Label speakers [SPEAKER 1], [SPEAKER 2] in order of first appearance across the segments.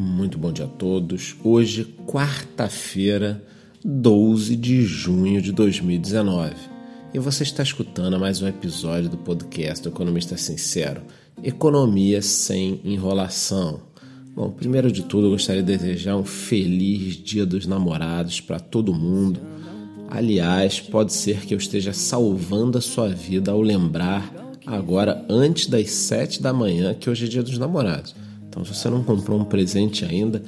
[SPEAKER 1] Muito bom dia a todos. Hoje, quarta-feira, 12 de junho de 2019. E você está escutando mais um episódio do podcast do Economista Sincero: Economia sem enrolação. Bom, primeiro de tudo, eu gostaria de desejar um feliz Dia dos Namorados para todo mundo. Aliás, pode ser que eu esteja salvando a sua vida ao lembrar agora antes das 7 da manhã que hoje é Dia dos Namorados. Então, se você não comprou um presente ainda,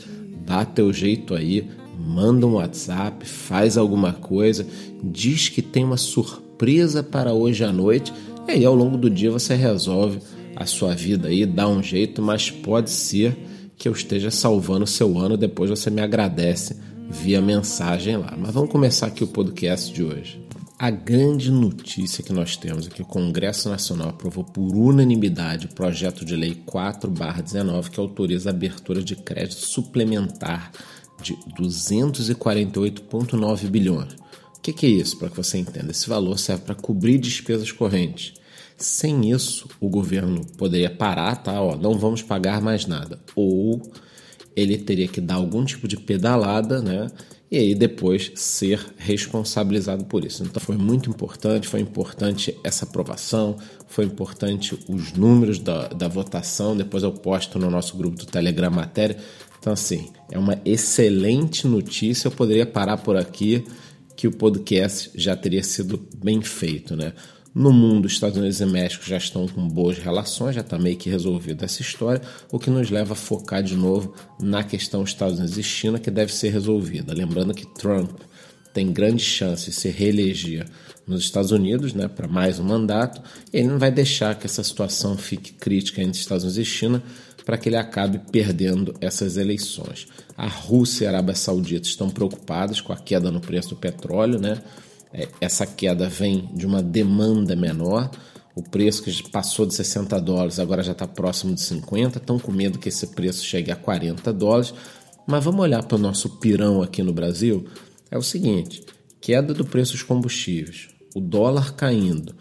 [SPEAKER 1] dá teu jeito aí, manda um WhatsApp, faz alguma coisa, diz que tem uma surpresa para hoje à noite, e aí ao longo do dia você resolve a sua vida aí, dá um jeito, mas pode ser que eu esteja salvando o seu ano, depois você me agradece via mensagem lá. Mas vamos começar aqui o podcast de hoje. A grande notícia que nós temos é que o Congresso Nacional aprovou por unanimidade o projeto de lei 4/19 que autoriza a abertura de crédito suplementar de 248,9 bilhões. O que, que é isso? Para que você entenda, esse valor serve para cobrir despesas correntes. Sem isso, o governo poderia parar, tá? Ó, não vamos pagar mais nada. Ou ele teria que dar algum tipo de pedalada, né? E aí depois ser responsabilizado por isso. Então foi muito importante, foi importante essa aprovação, foi importante os números da, da votação, depois eu posto no nosso grupo do Telegram matéria. Então assim, é uma excelente notícia, eu poderia parar por aqui que o podcast já teria sido bem feito, né? No mundo, Estados Unidos e México já estão com boas relações, já está meio que resolvida essa história, o que nos leva a focar de novo na questão Estados Unidos e China, que deve ser resolvida. Lembrando que Trump tem grande chance de se reeleger nos Estados Unidos né, para mais um mandato, ele não vai deixar que essa situação fique crítica entre Estados Unidos e China para que ele acabe perdendo essas eleições. A Rússia e a Arábia Saudita estão preocupadas com a queda no preço do petróleo, né? É, essa queda vem de uma demanda menor. O preço que passou de 60 dólares agora já está próximo de 50. Estão com medo que esse preço chegue a 40 dólares. Mas vamos olhar para o nosso pirão aqui no Brasil. É o seguinte: queda do preço dos combustíveis, o dólar caindo.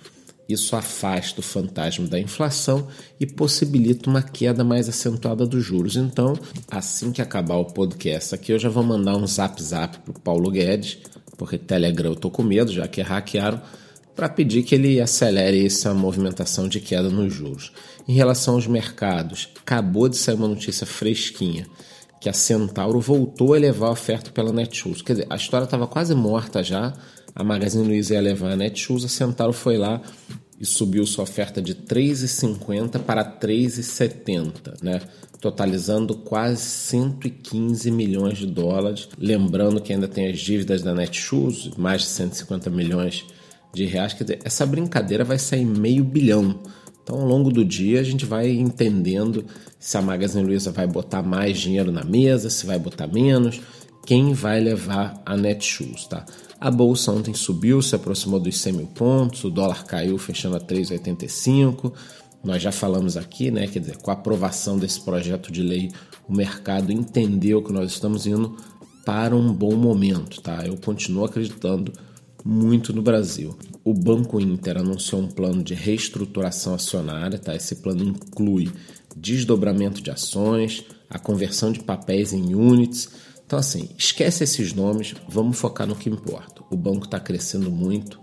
[SPEAKER 1] Isso afasta o fantasma da inflação e possibilita uma queda mais acentuada dos juros. Então, assim que acabar o podcast aqui, eu já vou mandar um zap zap para o Paulo Guedes porque Telegram eu tô com medo, já que hackearam, para pedir que ele acelere essa movimentação de queda nos juros. Em relação aos mercados, acabou de sair uma notícia fresquinha que a Centauro voltou a elevar a oferta pela Netshoes. Quer dizer, a história estava quase morta já, a Magazine Luiza ia levar a Netshoes, a Centauro foi lá e subiu sua oferta de 3,50 para 3,70, né? totalizando quase 115 milhões de dólares. Lembrando que ainda tem as dívidas da Netshoes, mais de 150 milhões de reais. Quer dizer, essa brincadeira vai sair meio bilhão. Então, ao longo do dia, a gente vai entendendo se a Magazine Luiza vai botar mais dinheiro na mesa, se vai botar menos, quem vai levar a Netshoes, tá? A bolsa ontem subiu, se aproximou dos 100 mil pontos, o dólar caiu, fechando a 3,85. Nós já falamos aqui, né? Quer dizer, com a aprovação desse projeto de lei, o mercado entendeu que nós estamos indo para um bom momento, tá? Eu continuo acreditando muito no Brasil. O Banco Inter anunciou um plano de reestruturação acionária, tá? Esse plano inclui desdobramento de ações, a conversão de papéis em units. Então, assim, esquece esses nomes, vamos focar no que importa. O banco está crescendo muito,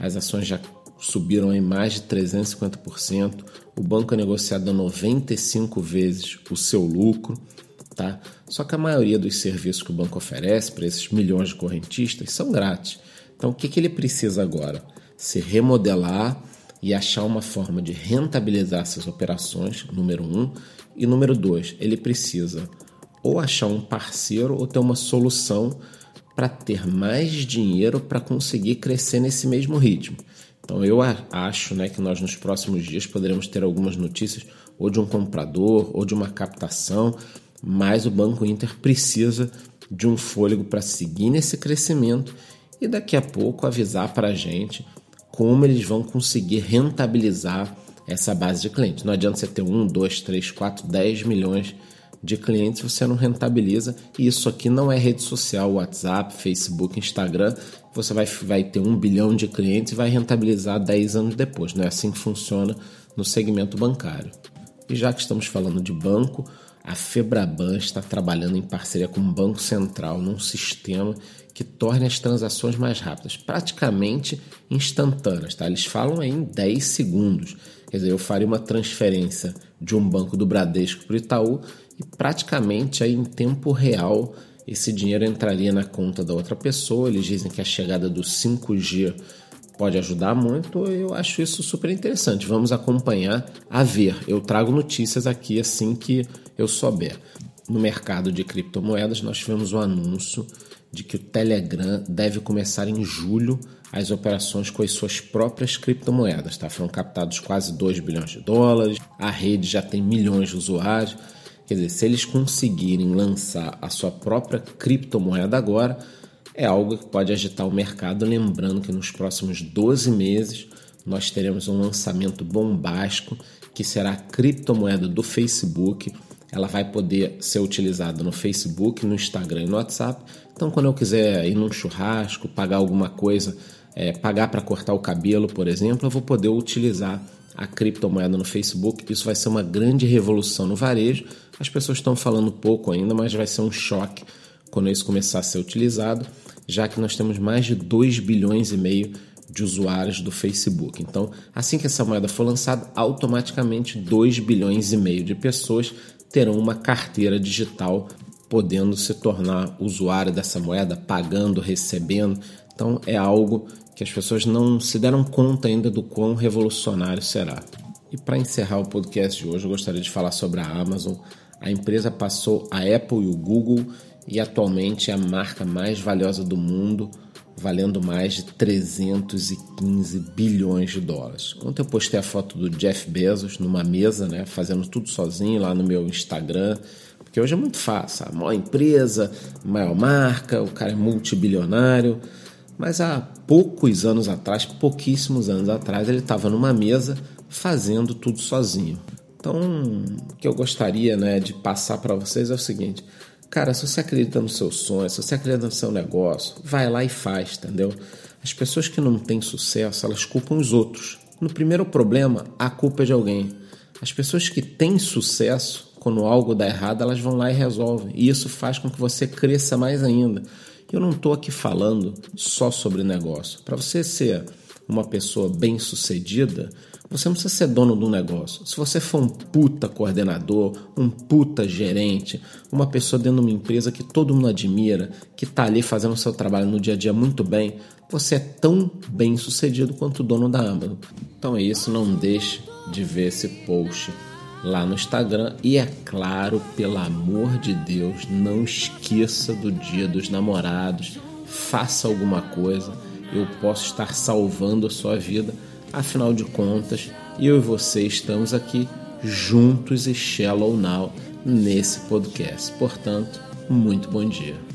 [SPEAKER 1] as ações já subiram em mais de 350%. O banco é negociado a 95 vezes o seu lucro. Tá? Só que a maioria dos serviços que o banco oferece para esses milhões de correntistas são grátis. Então, o que, que ele precisa agora? Se remodelar e achar uma forma de rentabilizar essas operações, número um. E número dois, ele precisa ou achar um parceiro ou ter uma solução para ter mais dinheiro para conseguir crescer nesse mesmo ritmo. Então eu acho né, que nós nos próximos dias poderemos ter algumas notícias ou de um comprador ou de uma captação, mas o Banco Inter precisa de um fôlego para seguir nesse crescimento e daqui a pouco avisar para a gente como eles vão conseguir rentabilizar essa base de clientes. Não adianta você ter um, dois, três, quatro, dez milhões de clientes você não rentabiliza. E isso aqui não é rede social, WhatsApp, Facebook, Instagram. Você vai, vai ter um bilhão de clientes e vai rentabilizar 10 anos depois. Não é assim que funciona no segmento bancário. E já que estamos falando de banco, a Febraban está trabalhando em parceria com o Banco Central num sistema que torne as transações mais rápidas, praticamente instantâneas. Tá? Eles falam em 10 segundos. Quer dizer, eu faria uma transferência de um banco do Bradesco para o Itaú e praticamente aí em tempo real esse dinheiro entraria na conta da outra pessoa. Eles dizem que a chegada do 5G pode ajudar muito. Eu acho isso super interessante. Vamos acompanhar a ver. Eu trago notícias aqui assim que eu souber. No mercado de criptomoedas, nós tivemos o um anúncio de que o Telegram deve começar em julho as operações com as suas próprias criptomoedas. Tá? Foram captados quase 2 bilhões de dólares, a rede já tem milhões de usuários. Quer dizer, se eles conseguirem lançar a sua própria criptomoeda agora, é algo que pode agitar o mercado. Lembrando que nos próximos 12 meses nós teremos um lançamento bombástico que será a criptomoeda do Facebook ela vai poder ser utilizada no Facebook, no Instagram e no WhatsApp. Então, quando eu quiser ir num churrasco, pagar alguma coisa, é, pagar para cortar o cabelo, por exemplo, eu vou poder utilizar a criptomoeda no Facebook. Isso vai ser uma grande revolução no varejo. As pessoas estão falando pouco ainda, mas vai ser um choque quando isso começar a ser utilizado, já que nós temos mais de 2 bilhões e meio de usuários do Facebook. Então, assim que essa moeda for lançada, automaticamente 2 bilhões e meio de pessoas terão uma carteira digital, podendo se tornar usuário dessa moeda, pagando, recebendo. Então é algo que as pessoas não se deram conta ainda do quão revolucionário será. E para encerrar o podcast de hoje, eu gostaria de falar sobre a Amazon. A empresa passou a Apple e o Google e atualmente é a marca mais valiosa do mundo valendo mais de 315 bilhões de dólares. Ontem eu postei a foto do Jeff Bezos numa mesa, né, fazendo tudo sozinho lá no meu Instagram, porque hoje é muito fácil, a maior empresa, a maior marca, o cara é multibilionário, mas há poucos anos atrás, pouquíssimos anos atrás, ele estava numa mesa fazendo tudo sozinho. Então, o que eu gostaria né, de passar para vocês é o seguinte: Cara, se você acredita no seu sonho, se você acredita no seu negócio, vai lá e faz, entendeu? As pessoas que não têm sucesso, elas culpam os outros. No primeiro problema, a culpa é de alguém. As pessoas que têm sucesso, quando algo dá errado, elas vão lá e resolvem. E isso faz com que você cresça mais ainda. Eu não estou aqui falando só sobre negócio. Para você ser uma pessoa bem sucedida, você não precisa ser dono de um negócio. Se você for um puta coordenador, um puta gerente, uma pessoa dentro de uma empresa que todo mundo admira, que está ali fazendo o seu trabalho no dia a dia muito bem, você é tão bem sucedido quanto o dono da Amazon. Então é isso, não deixe de ver esse post lá no Instagram e é claro, pelo amor de Deus, não esqueça do Dia dos Namorados, faça alguma coisa, eu posso estar salvando a sua vida Afinal de contas, eu e você estamos aqui juntos e Shallow Now nesse podcast. Portanto, muito bom dia.